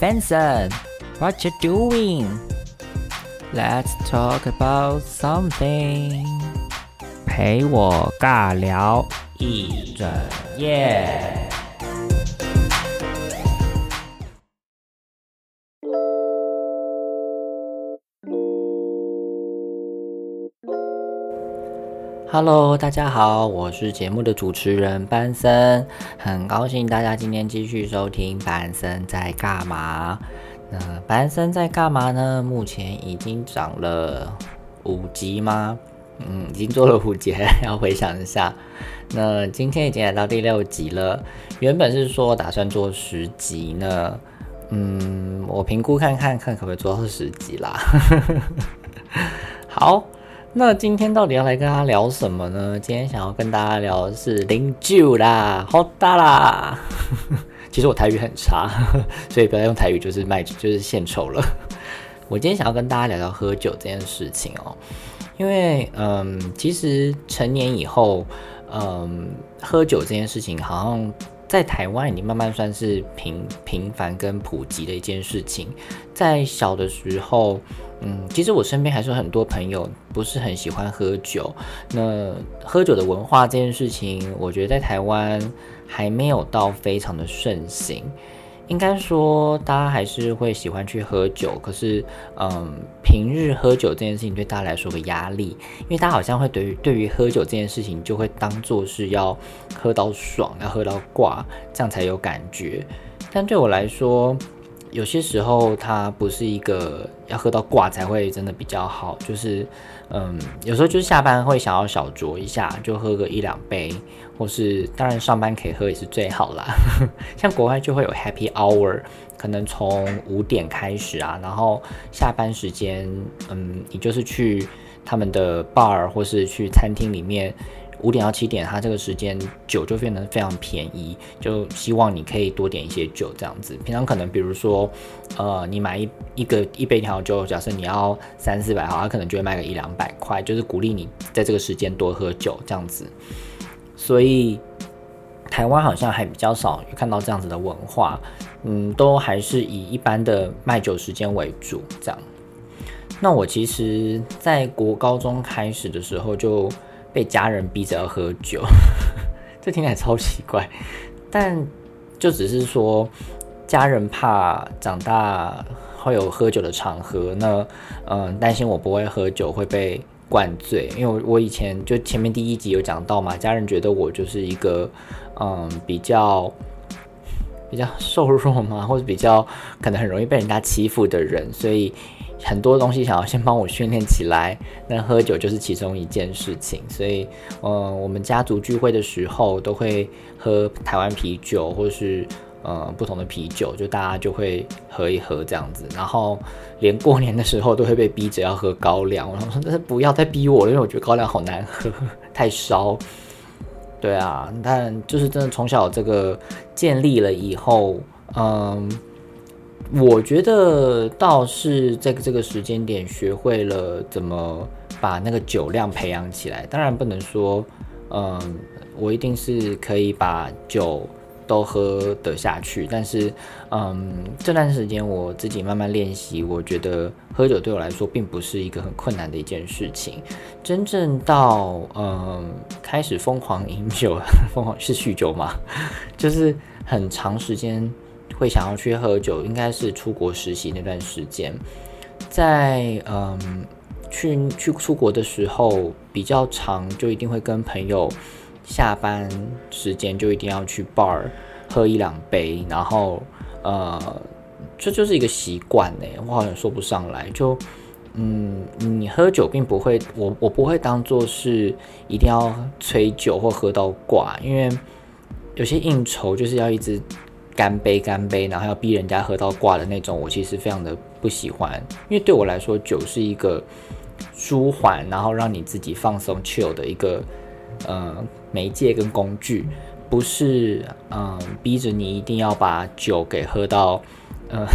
Benson, what you doing? Let's talk about something. 陪我尬聊一整夜。 Hello，大家好，我是节目的主持人班森，很高兴大家今天继续收听班森在干嘛。那班森在干嘛呢？目前已经涨了五集吗？嗯，已经做了五集，要回想一下。那今天已经来到第六集了，原本是说打算做十集呢。嗯，我评估看看看可不可以做到十集啦。好。那今天到底要来跟大家聊什么呢？今天想要跟大家聊的是零酒啦，好大啦。其实我台语很差，所以不要用台语，就是卖就是献丑了。我今天想要跟大家聊聊喝酒这件事情哦，因为嗯，其实成年以后，嗯，喝酒这件事情好像。在台湾已经慢慢算是平平凡跟普及的一件事情。在小的时候，嗯，其实我身边还是很多朋友不是很喜欢喝酒。那喝酒的文化这件事情，我觉得在台湾还没有到非常的盛行。应该说，大家还是会喜欢去喝酒，可是，嗯，平日喝酒这件事情对大家来说个压力，因为大家好像会对于对于喝酒这件事情，就会当做是要喝到爽，要喝到挂，这样才有感觉。但对我来说，有些时候它不是一个要喝到挂才会真的比较好，就是，嗯，有时候就是下班会想要小酌一下，就喝个一两杯。或是当然上班可以喝也是最好啦，像国外就会有 Happy Hour，可能从五点开始啊，然后下班时间，嗯，你就是去他们的 bar 或是去餐厅里面，五点到七点，它这个时间酒就变得非常便宜，就希望你可以多点一些酒这样子。平常可能比如说，呃，你买一一个一杯调酒，假设你要三四百毫，他可能就会卖个一两百块，就是鼓励你在这个时间多喝酒这样子。所以，台湾好像还比较少看到这样子的文化，嗯，都还是以一般的卖酒时间为主。这样，那我其实，在国高中开始的时候就被家人逼着要喝酒，这听起来超奇怪，但就只是说，家人怕长大会有喝酒的场合，那嗯，担心我不会喝酒会被。灌醉，因为我以前就前面第一集有讲到嘛，家人觉得我就是一个，嗯，比较比较瘦弱嘛，或者比较可能很容易被人家欺负的人，所以很多东西想要先帮我训练起来，那喝酒就是其中一件事情。所以，嗯，我们家族聚会的时候都会喝台湾啤酒，或是。呃，不同的啤酒，就大家就会喝一喝这样子，然后连过年的时候都会被逼着要喝高粱。然后说，但是不要再逼我了，因为我觉得高粱好难喝，太烧。对啊，但就是真的从小这个建立了以后，嗯，我觉得倒是在这个时间点学会了怎么把那个酒量培养起来。当然不能说，嗯，我一定是可以把酒。都喝得下去，但是，嗯，这段时间我自己慢慢练习，我觉得喝酒对我来说并不是一个很困难的一件事情。真正到嗯开始疯狂饮酒，疯狂是酗酒吗？就是很长时间会想要去喝酒，应该是出国实习那段时间，在嗯去去出国的时候比较长，就一定会跟朋友。下班时间就一定要去 bar 喝一两杯，然后呃，这就是一个习惯呢。我好像说不上来，就嗯，你喝酒并不会，我我不会当做是一定要吹酒或喝到挂，因为有些应酬就是要一直干杯干杯，然后要逼人家喝到挂的那种，我其实非常的不喜欢，因为对我来说，酒是一个舒缓，然后让你自己放松 chill 的一个。呃，媒介跟工具不是嗯逼着你一定要把酒给喝到，呃，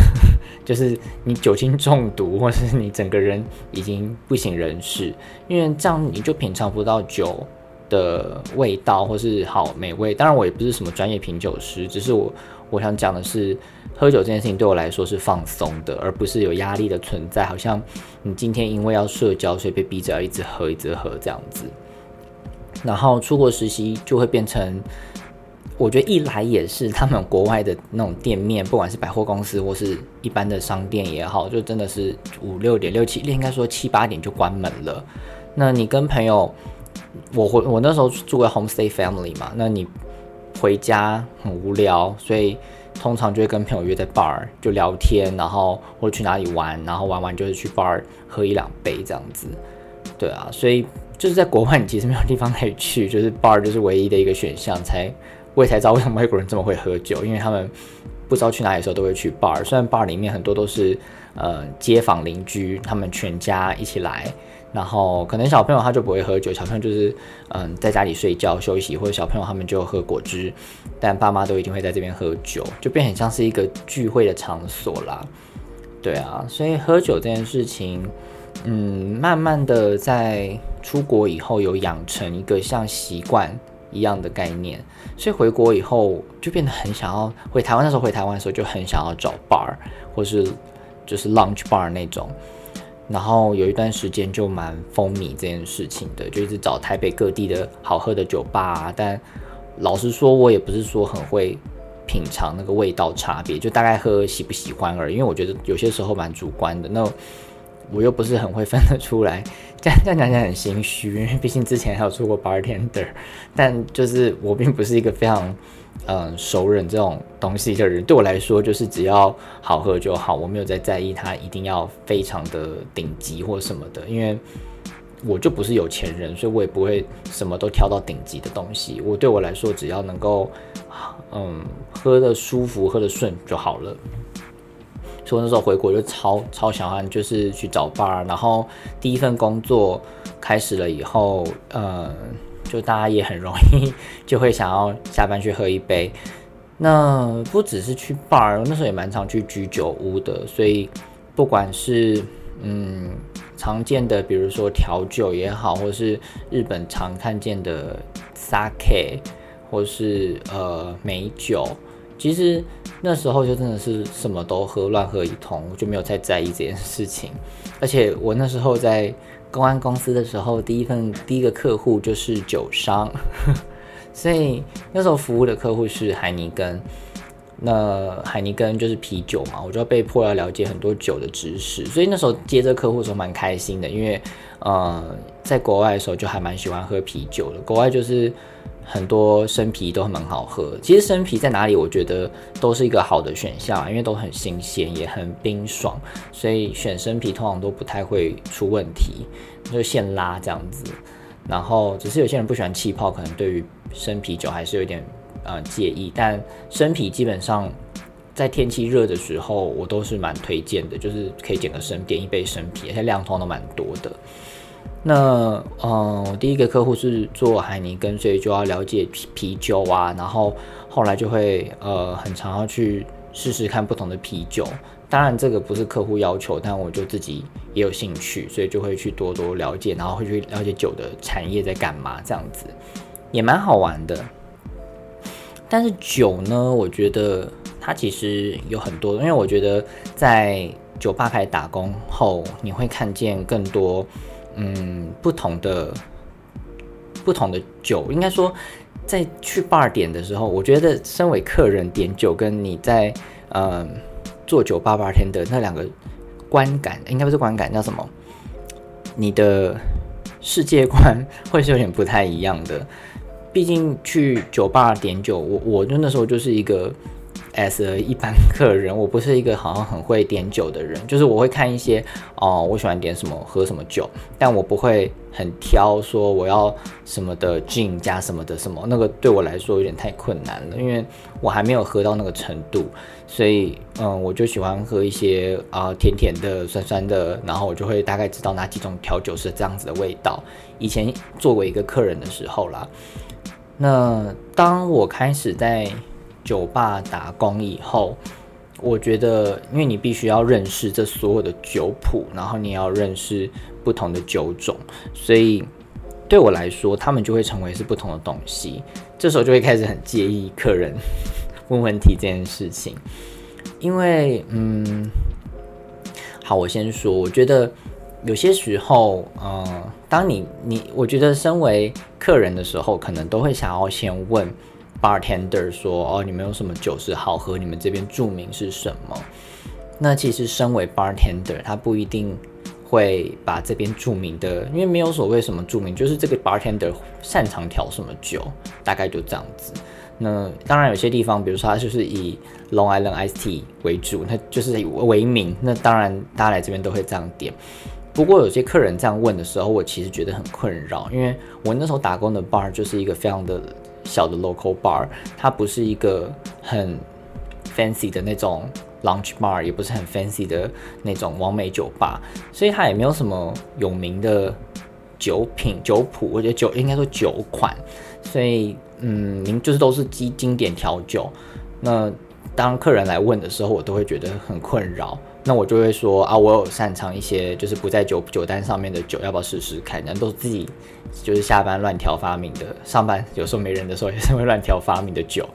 就是你酒精中毒，或是你整个人已经不省人事，因为这样你就品尝不到酒的味道或是好美味。当然，我也不是什么专业品酒师，只是我我想讲的是，喝酒这件事情对我来说是放松的，而不是有压力的存在。好像你今天因为要社交，所以被逼着要一直喝，一直喝这样子。然后出国实习就会变成，我觉得一来也是他们国外的那种店面，不管是百货公司或是一般的商店也好，就真的是五六点、六七，应该说七八点就关门了。那你跟朋友，我回我那时候住个 homestay family 嘛，那你回家很无聊，所以通常就会跟朋友约在 bar 就聊天，然后或者去哪里玩，然后玩完就是去 bar 喝一两杯这样子。对啊，所以。就是在国外，你其实没有地方可以去，就是 bar 就是唯一的一个选项。才我也才知道为什么外国人这么会喝酒，因为他们不知道去哪里的时候都会去 bar。虽然 bar 里面很多都是呃街坊邻居，他们全家一起来，然后可能小朋友他就不会喝酒，小朋友就是嗯在家里睡觉休息，或者小朋友他们就喝果汁，但爸妈都一定会在这边喝酒，就变很像是一个聚会的场所啦。对啊，所以喝酒这件事情。嗯，慢慢的在出国以后有养成一个像习惯一样的概念，所以回国以后就变得很想要回台湾。那时候回台湾的时候就很想要找 bar 或是就是 lunch bar 那种，然后有一段时间就蛮风靡这件事情的，就一直找台北各地的好喝的酒吧。但老实说，我也不是说很会品尝那个味道差别，就大概喝喜不喜欢而已。因为我觉得有些时候蛮主观的。那我又不是很会分得出来，这 样这样讲起来很心虚，因为毕竟之前还有做过 bartender，但就是我并不是一个非常嗯熟人这种东西的人，对我来说就是只要好喝就好，我没有在在意它一定要非常的顶级或什么的，因为我就不是有钱人，所以我也不会什么都挑到顶级的东西。我对我来说，只要能够嗯喝的舒服、喝的顺就好了。所以那时候回国就超超想欢，就是去找 bar，然后第一份工作开始了以后，呃，就大家也很容易 就会想要下班去喝一杯。那不只是去 bar，那时候也蛮常去居酒屋的，所以不管是嗯常见的，比如说调酒也好，或是日本常看见的 sake，或是呃美酒。其实那时候就真的是什么都喝，乱喝一通，我就没有太在意这件事情。而且我那时候在公安公司的时候，第一份第一个客户就是酒商，所以那时候服务的客户是海尼根。那海尼根就是啤酒嘛，我就要被迫要了解很多酒的知识。所以那时候接这客户的时候蛮开心的，因为呃，在国外的时候就还蛮喜欢喝啤酒的。国外就是。很多生啤都蛮好喝，其实生啤在哪里，我觉得都是一个好的选项，因为都很新鲜，也很冰爽，所以选生啤通常都不太会出问题，就现拉这样子。然后只是有些人不喜欢气泡，可能对于生啤酒还是有点呃介意。但生啤基本上在天气热的时候，我都是蛮推荐的，就是可以点个生点一杯生啤，而且量通常都蛮多的。那嗯，第一个客户是做海尼根，所以就要了解啤啤酒啊，然后后来就会呃很常要去试试看不同的啤酒。当然这个不是客户要求，但我就自己也有兴趣，所以就会去多多了解，然后会去了解酒的产业在干嘛，这样子也蛮好玩的。但是酒呢，我觉得它其实有很多，因为我觉得在酒吧开始打工后，你会看见更多。嗯，不同的不同的酒，应该说，在去 bar 点的时候，我觉得身为客人点酒，跟你在嗯做酒吧八天的那两个观感，应该不是观感，叫什么？你的世界观会是有点不太一样的。毕竟去酒吧点酒，我我就那时候就是一个。As 一般客人，我不是一个好像很会点酒的人，就是我会看一些哦，我喜欢点什么喝什么酒，但我不会很挑说我要什么的劲加什么的什么，那个对我来说有点太困难了，因为我还没有喝到那个程度，所以嗯，我就喜欢喝一些啊甜甜的、酸酸的，然后我就会大概知道哪几种调酒是这样子的味道。以前作为一个客人的时候啦，那当我开始在酒吧打工以后，我觉得，因为你必须要认识这所有的酒谱，然后你要认识不同的酒种，所以对我来说，他们就会成为是不同的东西。这时候就会开始很介意客人问问题这件事情，因为嗯，好，我先说，我觉得有些时候，嗯，当你你，我觉得身为客人的时候，可能都会想要先问 bartender 说，哦，你们有什么酒是好喝？你们这边著名是什么？那其实身为 bartender，他不一定。会把这边著名的，因为没有所谓什么著名，就是这个 bartender 擅长调什么酒，大概就这样子。那当然有些地方，比如说他就是以 Long Island Iced Tea 为主，那就是为名。那当然大家来这边都会这样点。不过有些客人这样问的时候，我其实觉得很困扰，因为我那时候打工的 bar 就是一个非常的小的 local bar，它不是一个很 fancy 的那种。Lunch bar 也不是很 fancy 的那种完美酒吧，所以它也没有什么有名的酒品酒谱，我觉得酒应该说酒款，所以嗯，您就是都是经经典调酒。那当客人来问的时候，我都会觉得很困扰。那我就会说啊，我有擅长一些就是不在酒酒单上面的酒，要不要试试看？人都是自己就是下班乱调发明的，上班有时候没人的时候也是会乱调发明的酒。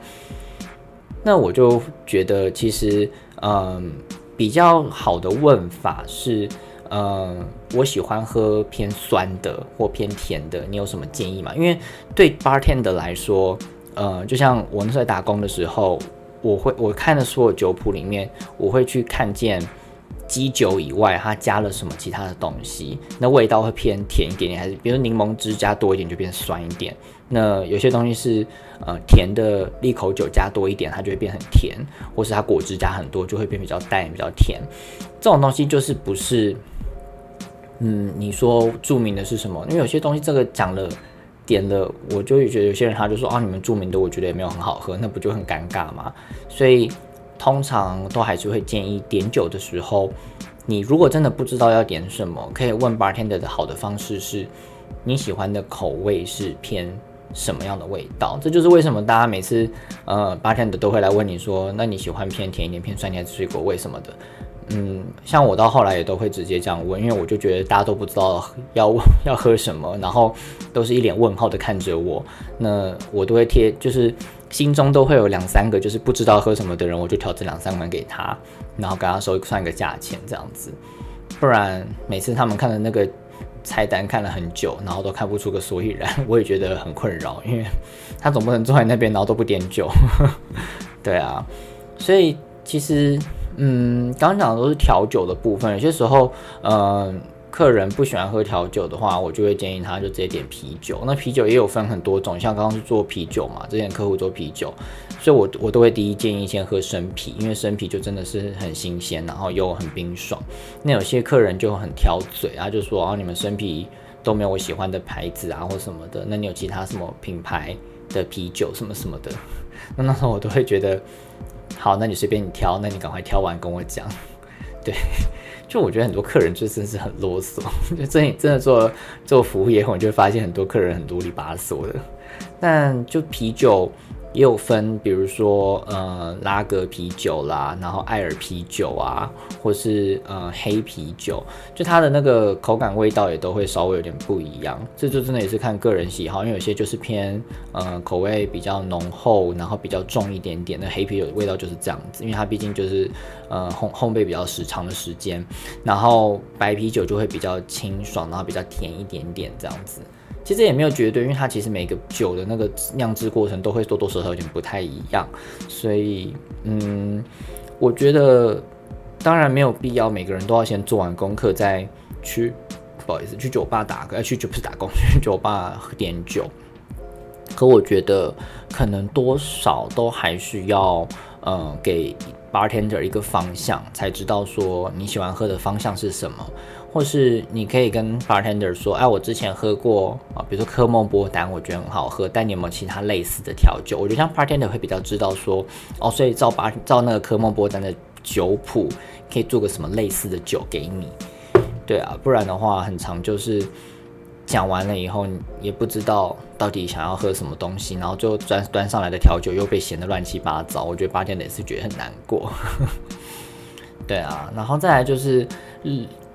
那我就觉得其实。嗯，比较好的问法是，嗯，我喜欢喝偏酸的或偏甜的，你有什么建议吗？因为对 bartender 来说，呃，就像我那时候打工的时候，我会我看的所有酒谱里面，我会去看见。基酒以外，它加了什么其他的东西？那味道会偏甜一点点，还是比如柠檬汁加多一点就变酸一点？那有些东西是呃甜的利口酒加多一点，它就会变很甜，或是它果汁加很多就会变比较淡、比较甜。这种东西就是不是，嗯，你说著名的是什么？因为有些东西这个讲了点了，我就觉得有些人他就说啊，你们著名的我觉得也没有很好喝，那不就很尴尬吗？所以。通常都还是会建议点酒的时候，你如果真的不知道要点什么，可以问 bartender 的好的方式是，你喜欢的口味是偏什么样的味道？这就是为什么大家每次呃 bartender 都会来问你说，那你喜欢偏甜一点、偏酸一点水果味什么的？嗯，像我到后来也都会直接这样问，因为我就觉得大家都不知道要要喝什么，然后都是一脸问号的看着我，那我都会贴就是。心中都会有两三个，就是不知道喝什么的人，我就调这两三碗给他，然后给他收算一个价钱这样子。不然每次他们看的那个菜单看了很久，然后都看不出个所以然，我也觉得很困扰，因为他总不能坐在那边然后都不点酒。对啊，所以其实嗯，刚刚讲的都是调酒的部分，有些时候嗯。客人不喜欢喝调酒的话，我就会建议他就直接点啤酒。那啤酒也有分很多种，像刚刚是做啤酒嘛，之前客户做啤酒，所以我我都会第一建议先喝生啤，因为生啤就真的是很新鲜，然后又很冰爽。那有些客人就很挑嘴啊，就说啊你们生啤都没有我喜欢的牌子啊或什么的，那你有其他什么品牌的啤酒什么什么的？那那时候我都会觉得，好，那你随便你挑，那你赶快挑完跟我讲，对。就我觉得很多客人就真是很啰嗦，就真真的做做服务业后，你就会发现很多客人很啰里吧嗦的。但就啤酒。也有分，比如说呃拉格啤酒啦，然后艾尔啤酒啊，或是呃黑啤酒，就它的那个口感味道也都会稍微有点不一样。这就真的也是看个人喜好，因为有些就是偏呃口味比较浓厚，然后比较重一点点。那黑啤酒的味道就是这样子，因为它毕竟就是呃烘烘焙比较时长的时间，然后白啤酒就会比较清爽，然后比较甜一点点这样子。其实也没有绝对，因为它其实每个酒的那个酿制过程都会多多少少有点不太一样，所以嗯，我觉得当然没有必要每个人都要先做完功课再去，不好意思，去酒吧打个，去酒不是打工，去酒吧喝点酒。可我觉得可能多少都还是要呃给 bartender 一个方向，才知道说你喜欢喝的方向是什么。或是你可以跟 bartender 说，哎，我之前喝过啊，比如说科莫波丹，我觉得很好喝，但你有没有其他类似的调酒？我觉得像 bartender 会比较知道说，哦，所以照把照那个科莫波丹的酒谱，可以做个什么类似的酒给你。对啊，不然的话，很长就是讲完了以后，也不知道到底想要喝什么东西，然后最后端端上来的调酒又被嫌得乱七八糟，我觉得 bartender 也是觉得很难过。对啊，然后再来就是，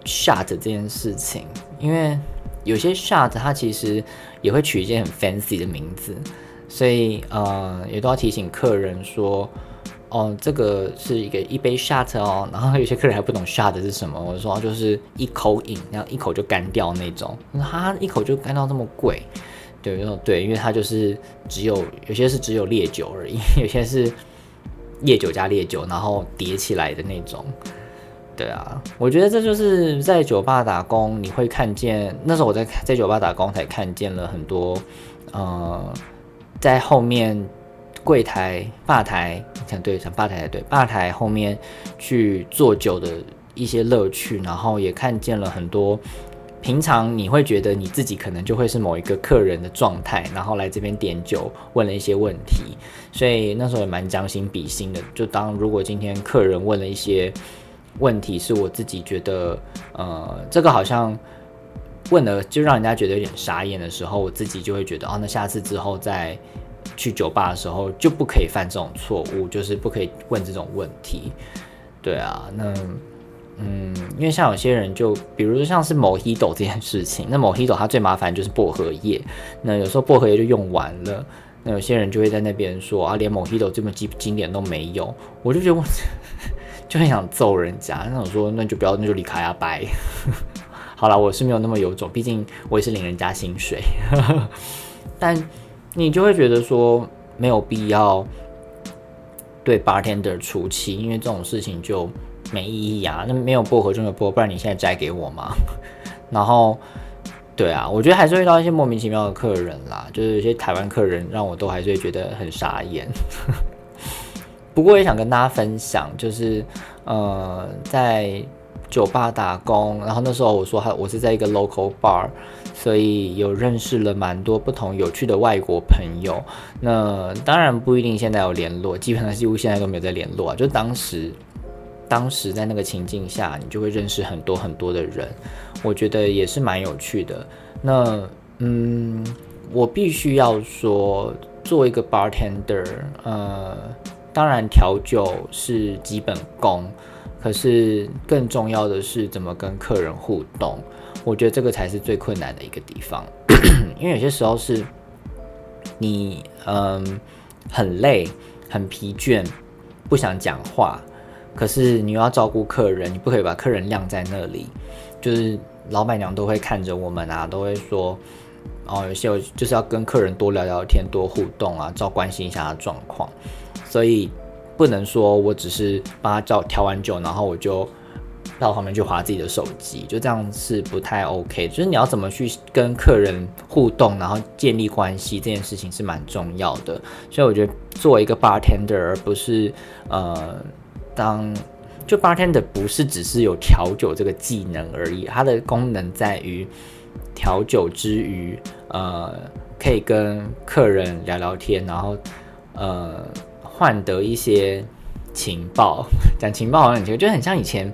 shot 这件事情，因为有些 shot 它其实也会取一些很 fancy 的名字，所以呃也都要提醒客人说，哦，这个是一个一杯 shot 哦，然后有些客人还不懂 shot 是什么，我说就是一口饮，然后一口就干掉那种，他一口就干到这么贵，对，因为对，因为它就是只有有些是只有烈酒而已，有些是烈酒加烈酒，然后叠起来的那种。对啊，我觉得这就是在酒吧打工，你会看见那时候我在在酒吧打工才看见了很多，呃，在后面柜台、吧台，讲对，讲吧台对，吧台后面去做酒的一些乐趣，然后也看见了很多平常你会觉得你自己可能就会是某一个客人的状态，然后来这边点酒，问了一些问题，所以那时候也蛮将心比心的，就当如果今天客人问了一些。问题是我自己觉得，呃，这个好像问了就让人家觉得有点傻眼的时候，我自己就会觉得，哦，那下次之后再去酒吧的时候就不可以犯这种错误，就是不可以问这种问题。对啊，那嗯，因为像有些人就，比如说像是某 Hito 这件事情，那某 Hito 它最麻烦就是薄荷叶，那有时候薄荷叶就用完了，那有些人就会在那边说啊，连某 h i t 这么经经典都没有，我就觉得我。就很想揍人家，那我说那就不要，那就离开啊，拜。好了，我是没有那么有种，毕竟我也是领人家薪水。但你就会觉得说没有必要对 bartender 出气，因为这种事情就没意义啊。那没有薄荷就没有薄荷，不然你现在摘给我吗？然后，对啊，我觉得还是遇到一些莫名其妙的客人啦，就是有些台湾客人让我都还是会觉得很傻眼。不过也想跟大家分享，就是呃，在酒吧打工，然后那时候我说还我是在一个 local bar，所以有认识了蛮多不同有趣的外国朋友。那当然不一定现在有联络，基本上几乎现在都没有在联络啊。就当时当时在那个情境下，你就会认识很多很多的人，我觉得也是蛮有趣的。那嗯，我必须要说，做一个 bartender，呃。当然，调酒是基本功，可是更重要的是怎么跟客人互动。我觉得这个才是最困难的一个地方，因为有些时候是你嗯很累、很疲倦，不想讲话，可是你又要照顾客人，你不可以把客人晾在那里。就是老板娘都会看着我们啊，都会说哦，有些就是要跟客人多聊聊天、多互动啊，照关心一下状况。所以不能说我只是帮他叫调完酒，然后我就到旁边去划自己的手机，就这样是不太 OK。就是你要怎么去跟客人互动，然后建立关系这件事情是蛮重要的。所以我觉得作为一个 bartender，而不是呃当就 bartender 不是只是有调酒这个技能而已，它的功能在于调酒之余，呃，可以跟客人聊聊天，然后呃。换得一些情报，讲情报好像很奇怪，就很像以前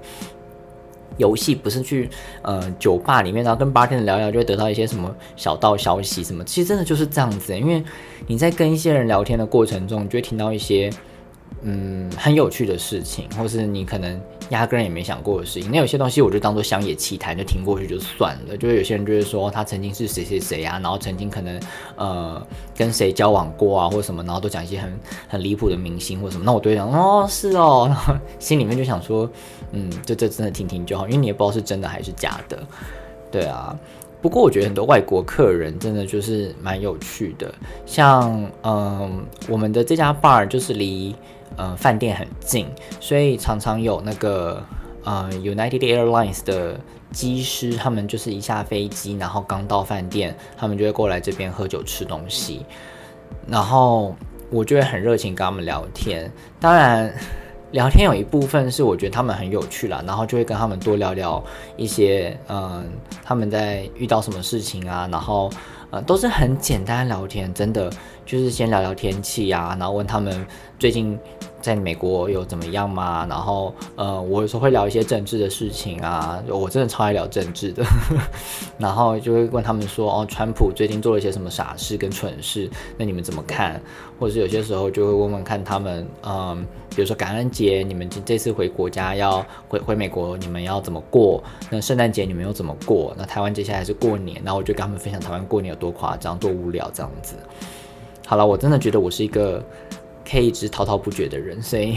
游戏，不是去呃酒吧里面，然后跟 bartender 聊聊，就会得到一些什么小道消息什么。其实真的就是这样子，因为你在跟一些人聊天的过程中，你就会听到一些。嗯，很有趣的事情，或是你可能压根也没想过的事情。那有些东西我就当做乡野奇谈，就听过去就算了。就是有些人就是说他曾经是谁谁谁啊，然后曾经可能呃跟谁交往过啊，或什么，然后都讲一些很很离谱的明星或什么。那我都会讲哦，是哦，然 后心里面就想说，嗯，就这真的听听就好，因为你也不知道是真的还是假的。对啊，不过我觉得很多外国客人真的就是蛮有趣的，像嗯我们的这家 bar 就是离。嗯，饭店很近，所以常常有那个呃，United Airlines 的机师，他们就是一下飞机，然后刚到饭店，他们就会过来这边喝酒吃东西，然后我就会很热情跟他们聊天。当然，聊天有一部分是我觉得他们很有趣啦，然后就会跟他们多聊聊一些，嗯，他们在遇到什么事情啊，然后啊，都是很简单聊天，真的就是先聊聊天气呀，然后问他们最近。在美国有怎么样吗？然后，呃，我有时候会聊一些政治的事情啊，我真的超爱聊政治的。然后就会问他们说，哦，川普最近做了一些什么傻事跟蠢事，那你们怎么看？或者是有些时候就会问问看他们，嗯，比如说感恩节，你们这次回国家要回回美国，你们要怎么过？那圣诞节你们又怎么过？那台湾接下来是过年，然后我就跟他们分享台湾过年有多夸张、多无聊这样子。好了，我真的觉得我是一个。可以一直滔滔不绝的人，所以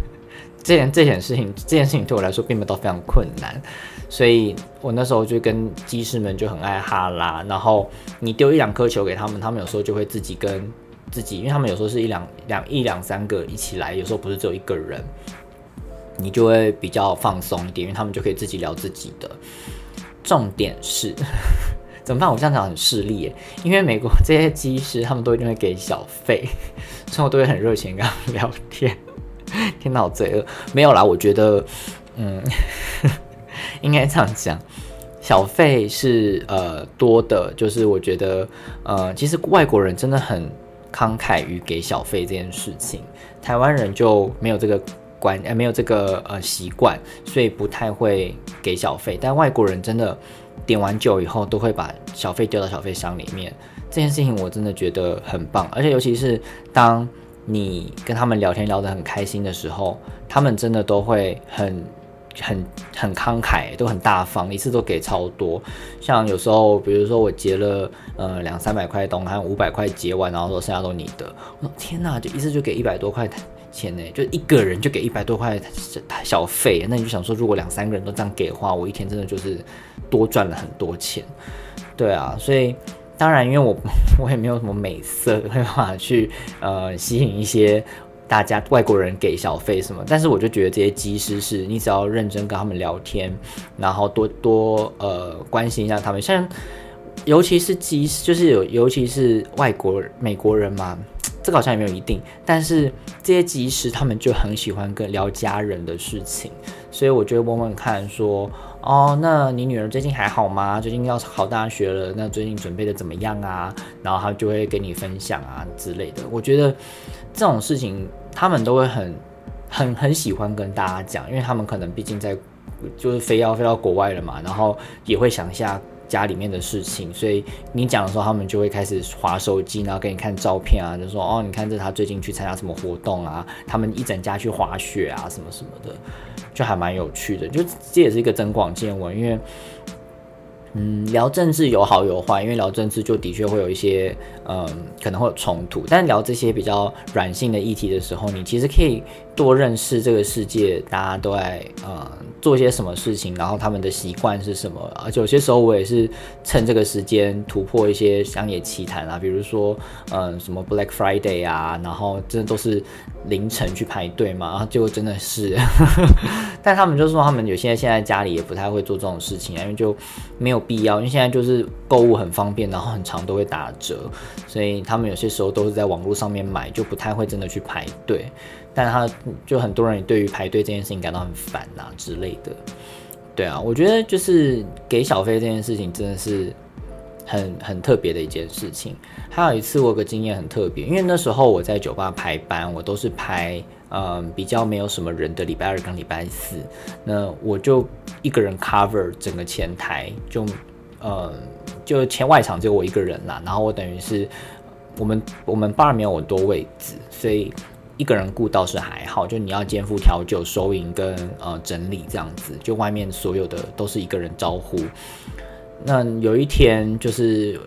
这件这件事情，这件事情对我来说并没有到非常困难，所以我那时候就跟技师们就很爱哈拉，然后你丢一两颗球给他们，他们有时候就会自己跟自己，因为他们有时候是一两两一两三个一起来，有时候不是只有一个人，你就会比较放松一点，因为他们就可以自己聊自己的。重点是。怎么办？我这样讲很势利耶，因为美国这些机师他们都一定会给小费，所以我都会很热情跟他们聊天。听到罪恶没有啦？我觉得，嗯，应该这样讲，小费是呃多的，就是我觉得呃，其实外国人真的很慷慨于给小费这件事情，台湾人就没有这个观，呃，没有这个呃习惯，所以不太会给小费，但外国人真的。点完酒以后，都会把小费丢到小费箱里面。这件事情我真的觉得很棒，而且尤其是当你跟他们聊天聊得很开心的时候，他们真的都会很、很、很慷慨，都很大方，一次都给超多。像有时候，比如说我结了呃两三百块东，还有五百块结完，然后说剩下都你的，我说天哪，就一次就给一百多块。钱呢，就一个人就给一百多块小费，那你就想说，如果两三个人都这样给的话，我一天真的就是多赚了很多钱。对啊，所以当然，因为我 我也没有什么美色，没办法去呃吸引一些大家外国人给小费什么，但是我就觉得这些技师是你只要认真跟他们聊天，然后多多呃关心一下他们，像尤其是技师，就是有尤其是外国美国人嘛。这个好像也没有一定，但是这些技师他们就很喜欢跟聊家人的事情，所以我就会问问看，说哦，那你女儿最近还好吗？最近要考大学了，那最近准备的怎么样啊？然后他就会跟你分享啊之类的。我觉得这种事情他们都会很很很喜欢跟大家讲，因为他们可能毕竟在就是飞要飞到国外了嘛，然后也会想一下。家里面的事情，所以你讲的时候，他们就会开始划手机，然后给你看照片啊，就说哦，你看这他最近去参加什么活动啊，他们一整家去滑雪啊，什么什么的，就还蛮有趣的，就这也是一个增广见闻，因为。嗯，聊政治有好有坏，因为聊政治就的确会有一些，嗯，可能会有冲突。但聊这些比较软性的议题的时候，你其实可以多认识这个世界，大家都在呃做些什么事情，然后他们的习惯是什么。而且有些时候我也是趁这个时间突破一些乡野奇谈啊，比如说，嗯，什么 Black Friday 啊，然后真的都是凌晨去排队嘛，然后结果真的是，但他们就说他们有些现在家里也不太会做这种事情，因为就没有。必要，因为现在就是购物很方便，然后很长都会打折，所以他们有些时候都是在网络上面买，就不太会真的去排队。但他就很多人也对于排队这件事情感到很烦呐之类的。对啊，我觉得就是给小费这件事情真的是很很特别的一件事情。还有一次我有个经验很特别，因为那时候我在酒吧排班，我都是排。嗯，比较没有什么人的礼拜二跟礼拜四，那我就一个人 cover 整个前台，就呃，就前外场只有我一个人啦。然后我等于是我们我们 bar 没有很多位置，所以一个人顾倒是还好。就你要肩负调酒、收银跟呃整理这样子，就外面所有的都是一个人招呼。那有一天就是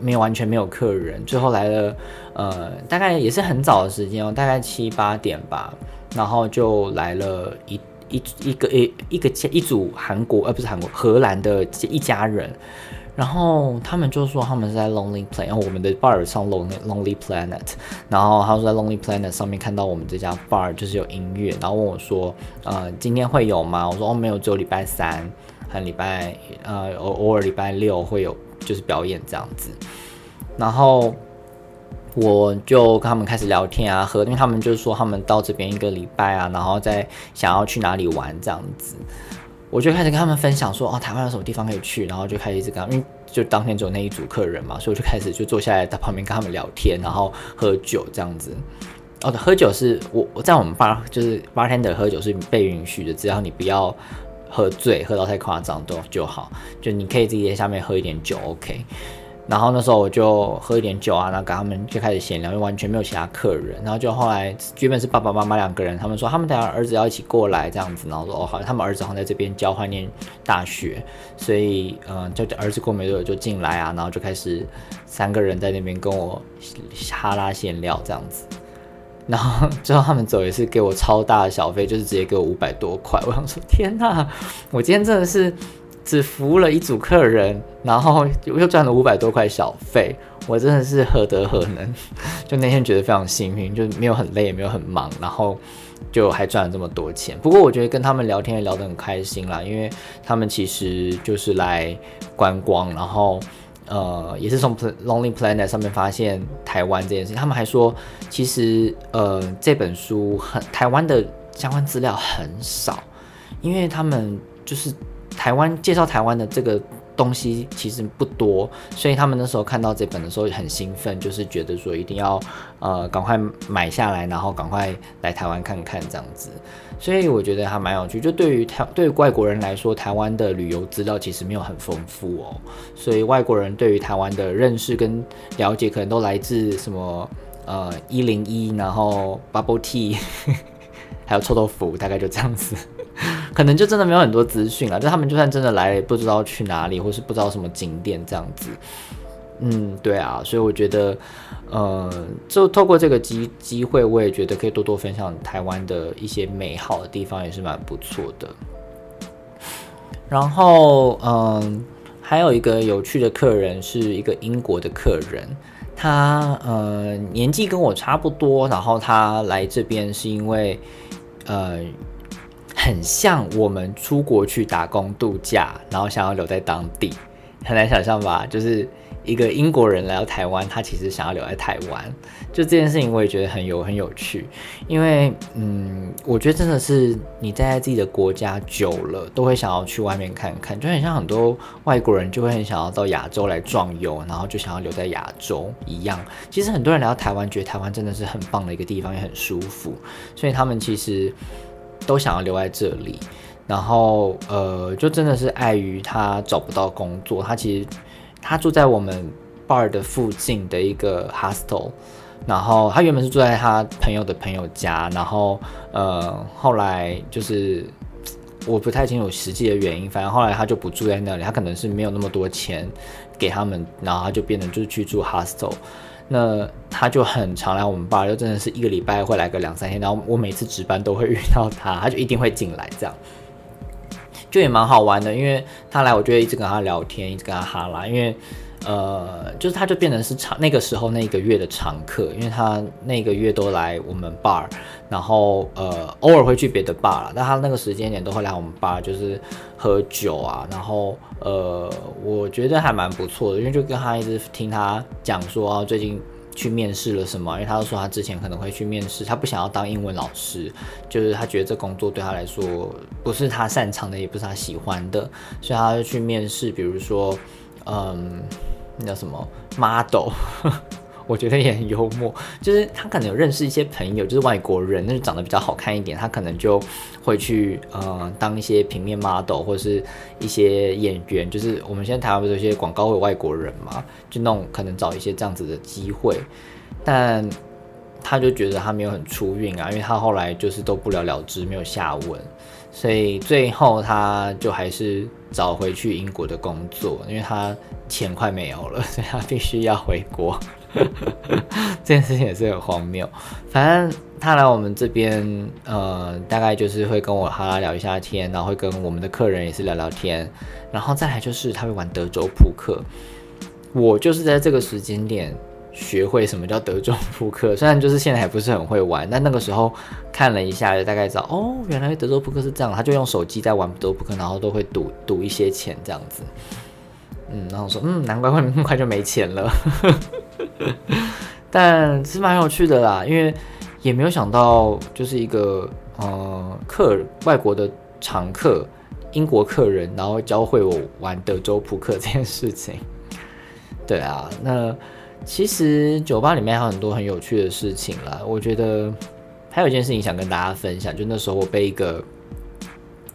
没有完全没有客人，最后来了，呃，大概也是很早的时间哦，大概七八点吧，然后就来了一一一个一一个家一组韩国呃不是韩国荷兰的一家人，然后他们就说他们是在 Lonely Planet，然后我们的 bar 上 Lonely Lonely Planet，然后他说在 Lonely Planet 上面看到我们这家 bar 就是有音乐，然后问我说，呃，今天会有吗？我说哦没有，只有礼拜三。和礼拜呃偶偶尔礼拜六会有就是表演这样子，然后我就跟他们开始聊天啊，和因为他们就是说他们到这边一个礼拜啊，然后再想要去哪里玩这样子，我就开始跟他们分享说哦台湾有什么地方可以去，然后就开始一直跟，因为就当天只有那一组客人嘛，所以我就开始就坐下来在旁边跟他们聊天，然后喝酒这样子。哦，喝酒是我我在我们巴就是 bartender 喝酒是被允许的，只要你不要喝醉，喝到太夸张都就好，就你可以自己在下面喝一点酒，OK。然后那时候我就喝一点酒啊，然后跟他们就开始闲聊，就完全没有其他客人。然后就后来原本是爸爸妈妈两个人，他们说他们等下儿子要一起过来这样子，然后说哦好，他们儿子好像在这边交换念大学，所以嗯，就儿子过没多久就进来啊，然后就开始三个人在那边跟我哈拉闲聊这样子。然后之后他们走也是给我超大的小费，就是直接给我五百多块。我想说天哪，我今天真的是。只服务了一组客人，然后又赚了五百多块小费，我真的是何德何能？就那天觉得非常幸运，就没有很累，也没有很忙，然后就还赚了这么多钱。不过我觉得跟他们聊天也聊得很开心啦，因为他们其实就是来观光，然后呃也是从 Lonely Planet 上面发现台湾这件事情。他们还说，其实呃这本书很台湾的相关资料很少，因为他们就是。台湾介绍台湾的这个东西其实不多，所以他们那时候看到这本的时候很兴奋，就是觉得说一定要呃赶快买下来，然后赶快来台湾看看这样子。所以我觉得还蛮有趣。就对于台 对于外国人来说，台湾的旅游资料其实没有很丰富哦。所以外国人对于台湾的认识跟了解，可能都来自什么呃一零一，然后 Bubble Tea，还有臭豆腐，大概就这样子。可能就真的没有很多资讯啊，就他们就算真的来，不知道去哪里，或是不知道什么景点这样子。嗯，对啊，所以我觉得，呃，就透过这个机机会，我也觉得可以多多分享台湾的一些美好的地方，也是蛮不错的。然后，嗯，还有一个有趣的客人是一个英国的客人，他呃年纪跟我差不多，然后他来这边是因为，呃。很像我们出国去打工度假，然后想要留在当地，很难想象吧？就是一个英国人来到台湾，他其实想要留在台湾。就这件事情，我也觉得很有很有趣，因为嗯，我觉得真的是你待在自己的国家久了，都会想要去外面看看，就很像很多外国人就会很想要到亚洲来壮游，然后就想要留在亚洲一样。其实很多人来到台湾，觉得台湾真的是很棒的一个地方，也很舒服，所以他们其实。都想要留在这里，然后呃，就真的是碍于他找不到工作。他其实他住在我们 bar 的附近的一个 hostel，然后他原本是住在他朋友的朋友家，然后呃，后来就是我不太清楚实际的原因，反正后来他就不住在那里，他可能是没有那么多钱给他们，然后他就变成就是去住 hostel。那他就很常来我们班，就真的是一个礼拜会来个两三天，然后我每次值班都会遇到他，他就一定会进来，这样就也蛮好玩的。因为他来，我就一直跟他聊天，一直跟他哈拉，因为呃，就是他就变成是常那个时候那个月的常客，因为他那个月都来我们 bar，然后呃偶尔会去别的 bar，但他那个时间点都会来我们 bar，就是喝酒啊，然后。呃，我觉得还蛮不错的，因为就跟他一直听他讲说，最近去面试了什么，因为他都说他之前可能会去面试，他不想要当英文老师，就是他觉得这工作对他来说不是他擅长的，也不是他喜欢的，所以他就去面试，比如说，嗯，那叫什么 model。我觉得也很幽默，就是他可能有认识一些朋友，就是外国人，那就长得比较好看一点，他可能就会去呃当一些平面 model 或者是一些演员，就是我们现在台湾不是有些广告会有外国人嘛，就那种可能找一些这样子的机会，但他就觉得他没有很出运啊，因为他后来就是都不了了之，没有下文，所以最后他就还是找回去英国的工作，因为他钱快没有了，所以他必须要回国。这件事情也是很荒谬。反正他来我们这边，呃，大概就是会跟我哈拉聊一下天，然后会跟我们的客人也是聊聊天，然后再来就是他会玩德州扑克。我就是在这个时间点学会什么叫德州扑克，虽然就是现在还不是很会玩，但那个时候看了一下，就大概知道哦，原来德州扑克是这样。他就用手机在玩德州扑克，然后都会赌赌一些钱这样子。嗯，然后说，嗯，难怪会那么 快就没钱了。但是蛮有趣的啦，因为也没有想到，就是一个呃客外国的常客，英国客人，然后教会我玩德州扑克这件事情。对啊，那其实酒吧里面还有很多很有趣的事情啦。我觉得还有一件事情想跟大家分享，就那时候我被一个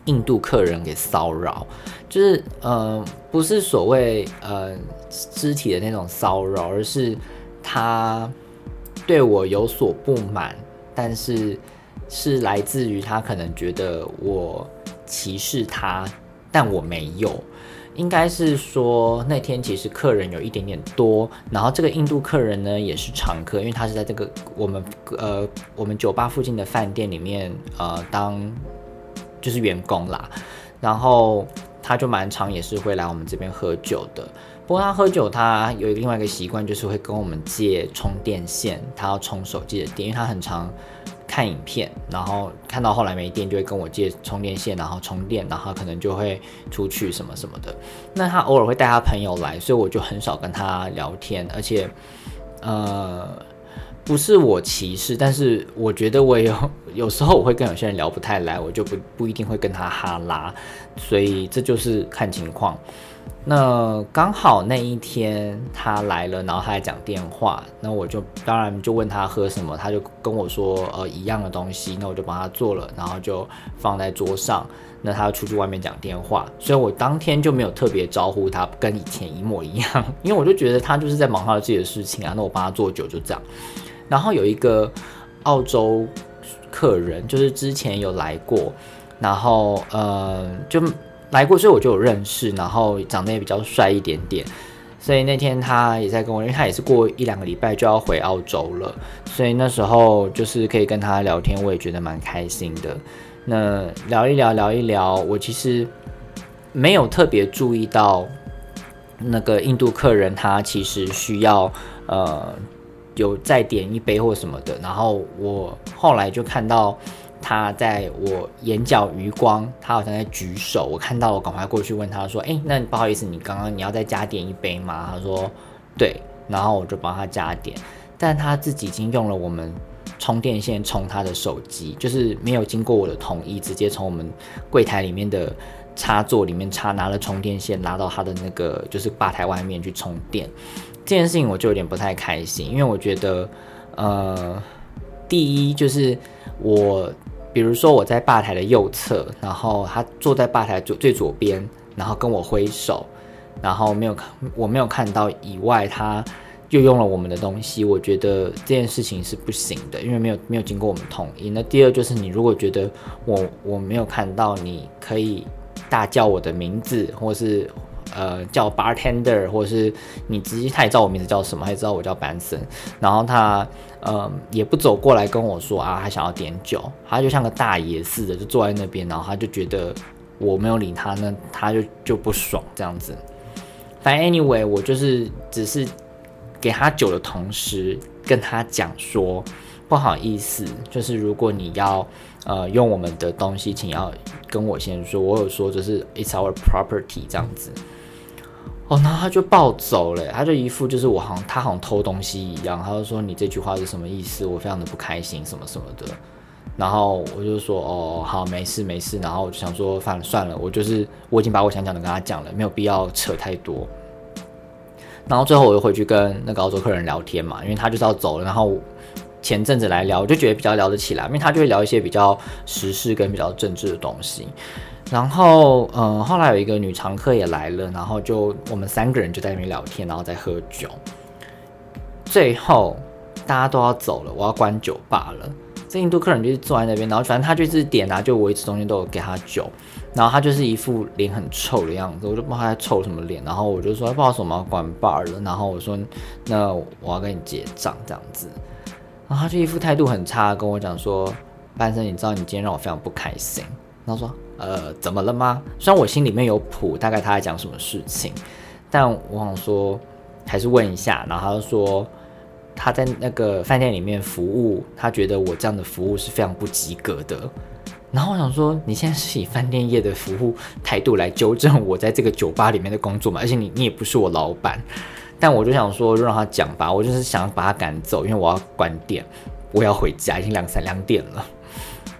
印度客人给骚扰，就是嗯，不是所谓呃肢体的那种骚扰，而是他对我有所不满，但是是来自于他可能觉得我歧视他，但我没有。应该是说那天其实客人有一点点多，然后这个印度客人呢也是常客，因为他是在这个我们呃我们酒吧附近的饭店里面呃当就是员工啦，然后他就蛮常也是会来我们这边喝酒的。不过他喝酒他有另外一个习惯，就是会跟我们借充电线，他要充手机的电，因为他很常。看影片，然后看到后来没电，就会跟我借充电线，然后充电，然后可能就会出去什么什么的。那他偶尔会带他朋友来，所以我就很少跟他聊天。而且，呃，不是我歧视，但是我觉得我有有时候我会跟有些人聊不太来，我就不不一定会跟他哈拉。所以这就是看情况。那刚好那一天他来了，然后他还讲电话，那我就当然就问他喝什么，他就跟我说呃一样的东西，那我就帮他做了，然后就放在桌上。那他出去外面讲电话，所以我当天就没有特别招呼他，跟以前一模一样，因为我就觉得他就是在忙他自己的事情啊。那我帮他做酒就这样。然后有一个澳洲客人，就是之前有来过，然后呃就。来过，所以我就有认识，然后长得也比较帅一点点，所以那天他也在跟我，因为他也是过一两个礼拜就要回澳洲了，所以那时候就是可以跟他聊天，我也觉得蛮开心的。那聊一聊，聊一聊，我其实没有特别注意到那个印度客人他其实需要呃有再点一杯或什么的，然后我后来就看到。他在我眼角余光，他好像在举手，我看到我赶快过去问他说：“哎，那不好意思，你刚刚你要再加点一杯吗？”他说：“对。”然后我就帮他加点，但他自己已经用了我们充电线充他的手机，就是没有经过我的同意，直接从我们柜台里面的插座里面插拿了充电线，拉到他的那个就是吧台外面去充电。这件事情我就有点不太开心，因为我觉得，呃，第一就是我。比如说我在吧台的右侧，然后他坐在吧台左最左边，然后跟我挥手，然后没有看我没有看到以外，他又用了我们的东西，我觉得这件事情是不行的，因为没有没有经过我们同意。那第二就是你如果觉得我我没有看到，你可以大叫我的名字，或是。呃，叫 bartender，或者是你直接，他也知道我名字叫什么，他也知道我叫 Benson，然后他嗯也不走过来跟我说啊，他想要点酒，他就像个大爷似的，就坐在那边，然后他就觉得我没有理他，那他就就不爽这样子。反正 anyway，我就是只是给他酒的同时跟他讲说，不好意思，就是如果你要呃用我们的东西，请要跟我先说，我有说就是 it's our property 这样子。哦，然后他就暴走了，他就一副就是我好像他好像偷东西一样，他就说你这句话是什么意思？我非常的不开心，什么什么的。然后我就说哦，好，没事没事。然后我就想说，反正算了，我就是我已经把我想讲的跟他讲了，没有必要扯太多。然后最后我又回去跟那个澳洲客人聊天嘛，因为他就是要走了。然后前阵子来聊，我就觉得比较聊得起来，因为他就会聊一些比较时事跟比较政治的东西。然后，嗯，后来有一个女常客也来了，然后就我们三个人就在那边聊天，然后在喝酒。最后大家都要走了，我要关酒吧了。这印度客人就是坐在那边，然后反正他就是点啊，就我一直中间都有给他酒，然后他就是一副脸很臭的样子，我就不知道他在臭什么脸。然后我就说不好意思，我们要关 bar 了。然后我说那我要跟你结账这样子。然后他就一副态度很差，跟我讲说，半生，你知道你今天让我非常 不开心。然后说。呃，怎么了吗？虽然我心里面有谱，大概他在讲什么事情，但我想说还是问一下。然后他就说他在那个饭店里面服务，他觉得我这样的服务是非常不及格的。然后我想说，你现在是以饭店业的服务态度来纠正我在这个酒吧里面的工作嘛？而且你你也不是我老板。但我就想说，就让他讲吧。我就是想把他赶走，因为我要关店，我要回家，已经两三两点了。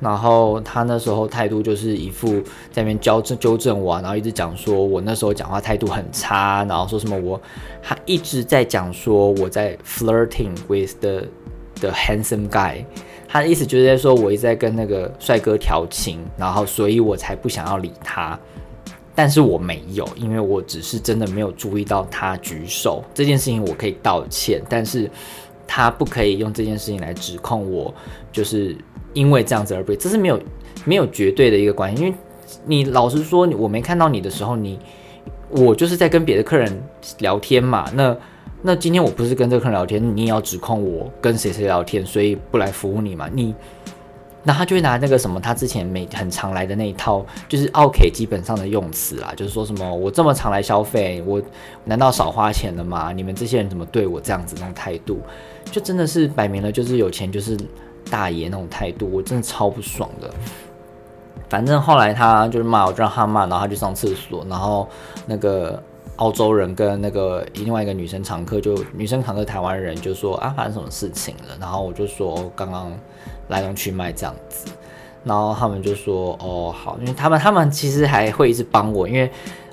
然后他那时候态度就是一副在那边纠正纠正我，然后一直讲说我那时候讲话态度很差，然后说什么我他一直在讲说我在 flirting with the the handsome guy，他的意思就是在说我一直在跟那个帅哥调情，然后所以我才不想要理他，但是我没有，因为我只是真的没有注意到他举手这件事情，我可以道歉，但是他不可以用这件事情来指控我，就是。因为这样子而被，这是没有没有绝对的一个关系。因为你老实说，我没看到你的时候，你我就是在跟别的客人聊天嘛。那那今天我不是跟这个客人聊天，你也要指控我跟谁谁聊天，所以不来服务你嘛？你那他就会拿那个什么，他之前每很常来的那一套，就是奥 K 基本上的用词啦，就是说什么我这么常来消费，我难道少花钱了吗？你们这些人怎么对我这样子那种态度，就真的是摆明了就是有钱就是。大爷那种态度，我真的超不爽的。反正后来他就是骂我，就让他骂，然后他就上厕所。然后那个澳洲人跟那个另外一个女生常客，就女生常客台湾人就说啊，发生什么事情了？然后我就说刚刚来龙去脉这样子。然后他们就说哦好，因为他们他们其实还会一直帮我，因为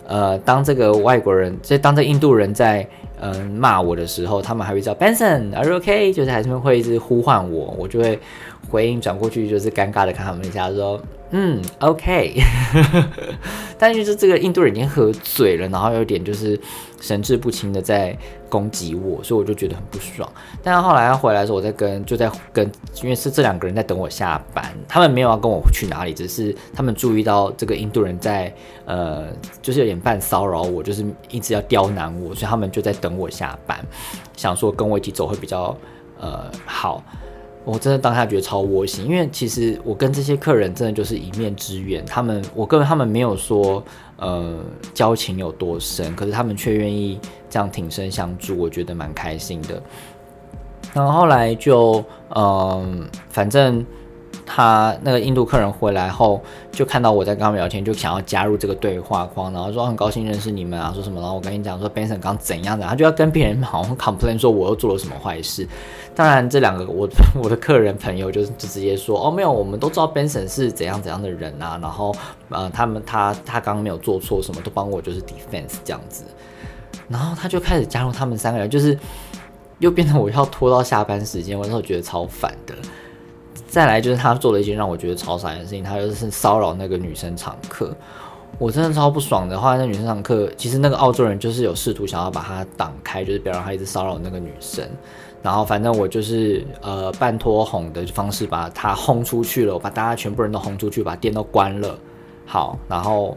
呃当这个外国人，就当这印度人在。嗯，骂我的时候，他们还会叫 Benson，Are you OK？就是还是会一直呼唤我，我就会回应转过去，就是尴尬的看他们一下，说嗯 OK。但就是这个印度人已经喝醉了，然后有点就是神志不清的在攻击我，所以我就觉得很不爽。但后来他回来的时候，我在跟就在跟，因为是这两个人在等我下班，他们没有要跟我去哪里，只是他们注意到这个印度人在呃，就是有点半骚扰我，就是一直要刁难我，所以他们就在等。我下班，想说跟我一起走会比较呃好，我真的当下觉得超窝心，因为其实我跟这些客人真的就是一面之缘，他们我跟他们没有说呃交情有多深，可是他们却愿意这样挺身相助，我觉得蛮开心的。然后后来就嗯，反正。他那个印度客人回来后，就看到我在跟他们聊天，就想要加入这个对话框，然后说很高兴认识你们啊，说什么？然后我跟你讲说，Benson 刚怎样的，他就要跟别人好像 complain 说我又做了什么坏事。当然，这两个我我的客人朋友就就直接说，哦，没有，我们都知道 Benson 是怎样怎样的人啊，然后呃，他们他他刚刚没有做错什么，都帮我就是 defense 这样子。然后他就开始加入他们三个人，就是又变成我要拖到下班时间，我那时候觉得超烦的。再来就是他做了一件让我觉得超傻的事情，他就是骚扰那个女生常客，我真的超不爽的。后来那女生常客，其实那个澳洲人就是有试图想要把他挡开，就是不要让他一直骚扰那个女生。然后反正我就是呃半拖哄的方式把他轰出去了，我把大家全部人都轰出去，把店都关了。好，然后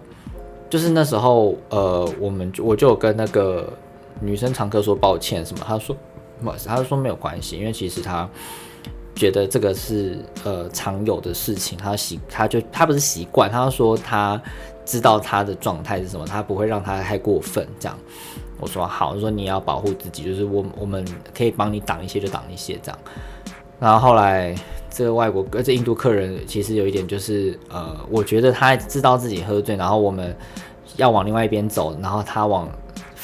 就是那时候呃我们我就跟那个女生常客说抱歉什么，他说不好意思，他说没有关系，因为其实他。觉得这个是呃常有的事情，他习他就他不是习惯，他说他知道他的状态是什么，他不会让他太过分这样。我说好，我说你要保护自己，就是我我们可以帮你挡一些就挡一些这样。然后后来这个外国呃这印度客人其实有一点就是呃，我觉得他知道自己喝醉，然后我们要往另外一边走，然后他往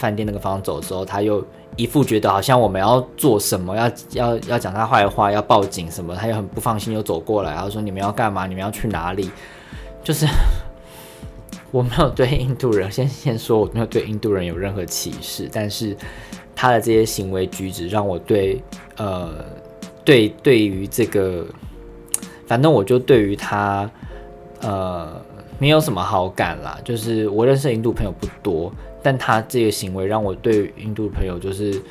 饭店那个方走的时候，他又。一副觉得好像我们要做什么，要要要讲他坏话，要报警什么，他又很不放心，又走过来，然后说你们要干嘛？你们要去哪里？就是 我没有对印度人先先说我没有对印度人有任何歧视，但是他的这些行为举止让我对呃对对于这个，反正我就对于他呃没有什么好感啦。就是我认识印度朋友不多。但他这个行为让我对印度朋友就是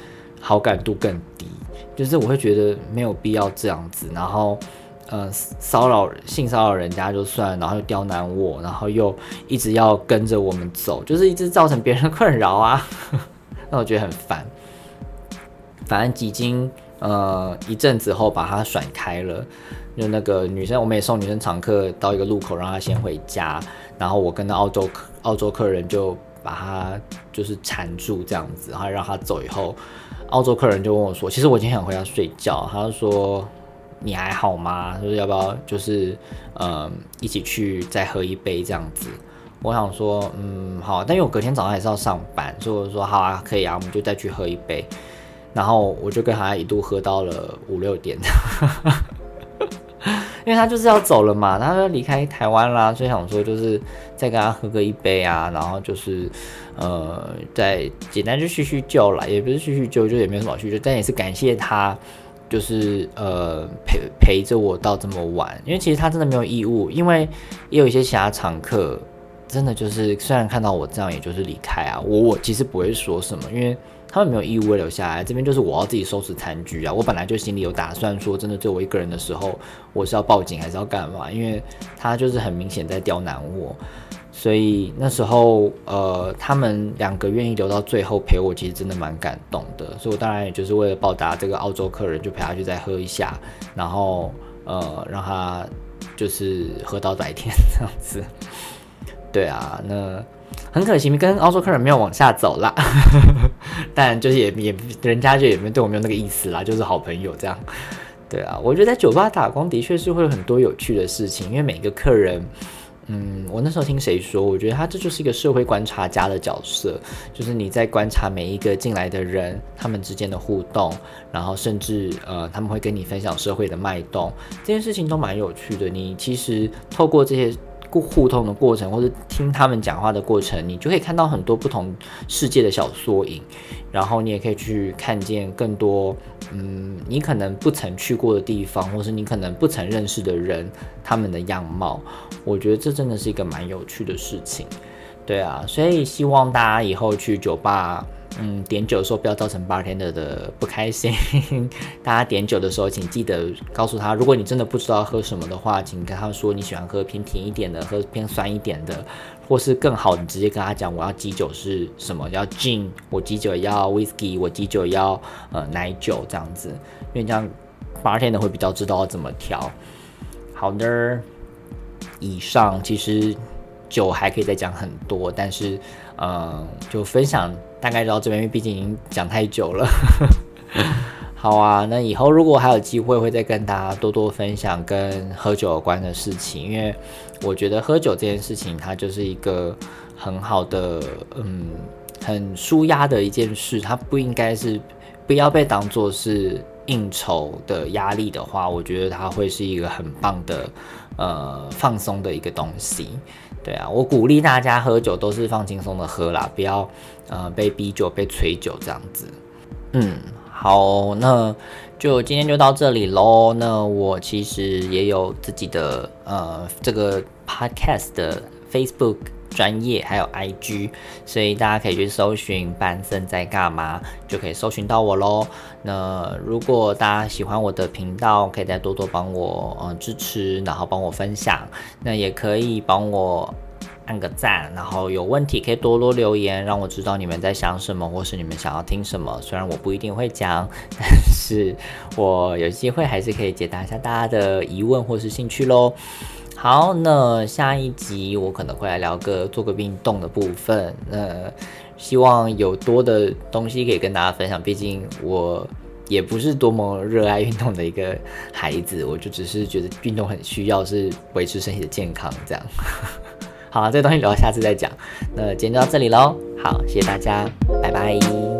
好感度更低，就是我会觉得没有必要这样子，然后呃骚扰性骚扰人家就算，然后又刁难我，然后又一直要跟着我们走，就是一直造成别人的困扰啊，那我觉得很烦。反正几经呃一阵子后把他甩开了，就那个女生我们也送女生常客到一个路口让她先回家，然后我跟那澳洲客澳洲客人就。把他就是缠住这样子，然后让他走以后，澳洲客人就问我说：“其实我今天想回家睡觉。”他就说：“你还好吗？就是要不要就是呃一起去再喝一杯这样子？”我想说：“嗯，好。”但因为我隔天早上还是要上班，所以我说：“好啊，可以啊，我们就再去喝一杯。”然后我就跟他一度喝到了五六点。因为他就是要走了嘛，他说离开台湾啦，所以想说就是再跟他喝个一杯啊，然后就是呃，再简单就叙叙旧啦，也不是叙叙旧，就也没有什么叙旧，但也是感谢他，就是呃陪陪着我到这么晚，因为其实他真的没有义务，因为也有一些其他常客，真的就是虽然看到我这样，也就是离开啊，我我其实不会说什么，因为。他们没有义务留下来，这边就是我要自己收拾残局啊。我本来就心里有打算，说真的，就我一个人的时候，我是要报警还是要干嘛？因为他就是很明显在刁难我，所以那时候呃，他们两个愿意留到最后陪我，其实真的蛮感动的。所以我当然也就是为了报答这个澳洲客人，就陪他去再喝一下，然后呃，让他就是喝到白天这样子。对啊，那。很可惜，跟澳洲客人没有往下走啦，但就是也也人家就也没对我没有那个意思啦，就是好朋友这样。对啊，我觉得在酒吧打工的确是会有很多有趣的事情，因为每个客人，嗯，我那时候听谁说，我觉得他这就是一个社会观察家的角色，就是你在观察每一个进来的人，他们之间的互动，然后甚至呃他们会跟你分享社会的脉动，这件事情都蛮有趣的。你其实透过这些。互互通的过程，或者听他们讲话的过程，你就可以看到很多不同世界的小缩影，然后你也可以去看见更多，嗯，你可能不曾去过的地方，或是你可能不曾认识的人，他们的样貌。我觉得这真的是一个蛮有趣的事情，对啊，所以希望大家以后去酒吧。嗯，点酒的时候不要造成 Barter 的不开心。大家点酒的时候，请记得告诉他，如果你真的不知道喝什么的话，请跟他说你喜欢喝偏甜一点的，喝偏酸一点的，或是更好，你直接跟他讲我要基酒是什么，要 gin，我基酒要 whisky，我基酒要呃奶酒这样子，因为这样 Barter 会比较知道怎么调。好的，以上其实酒还可以再讲很多，但是嗯，就分享。大概到这边，因为毕竟已经讲太久了。好啊，那以后如果还有机会，会再跟大家多多分享跟喝酒有关的事情。因为我觉得喝酒这件事情，它就是一个很好的，嗯，很舒压的一件事。它不应该是不要被当做是应酬的压力的话，我觉得它会是一个很棒的，呃，放松的一个东西。对啊，我鼓励大家喝酒都是放轻松的喝啦，不要呃被逼酒、被催酒这样子。嗯，好，那就今天就到这里喽。那我其实也有自己的呃这个 podcast 的 Facebook 专业，还有 IG，所以大家可以去搜寻“班森在干嘛”，就可以搜寻到我喽。那如果大家喜欢我的频道，可以再多多帮我呃支持，然后帮我分享。那也可以帮我按个赞，然后有问题可以多多留言，让我知道你们在想什么，或是你们想要听什么。虽然我不一定会讲，但是我有机会还是可以解答一下大家的疑问或是兴趣喽。好，那下一集我可能会来聊个做个运动的部分。那希望有多的东西可以跟大家分享，毕竟我也不是多么热爱运动的一个孩子，我就只是觉得运动很需要，是维持身体的健康这样。好，这个东西留到下次再讲。那今天就到这里喽，好，谢谢大家，拜拜。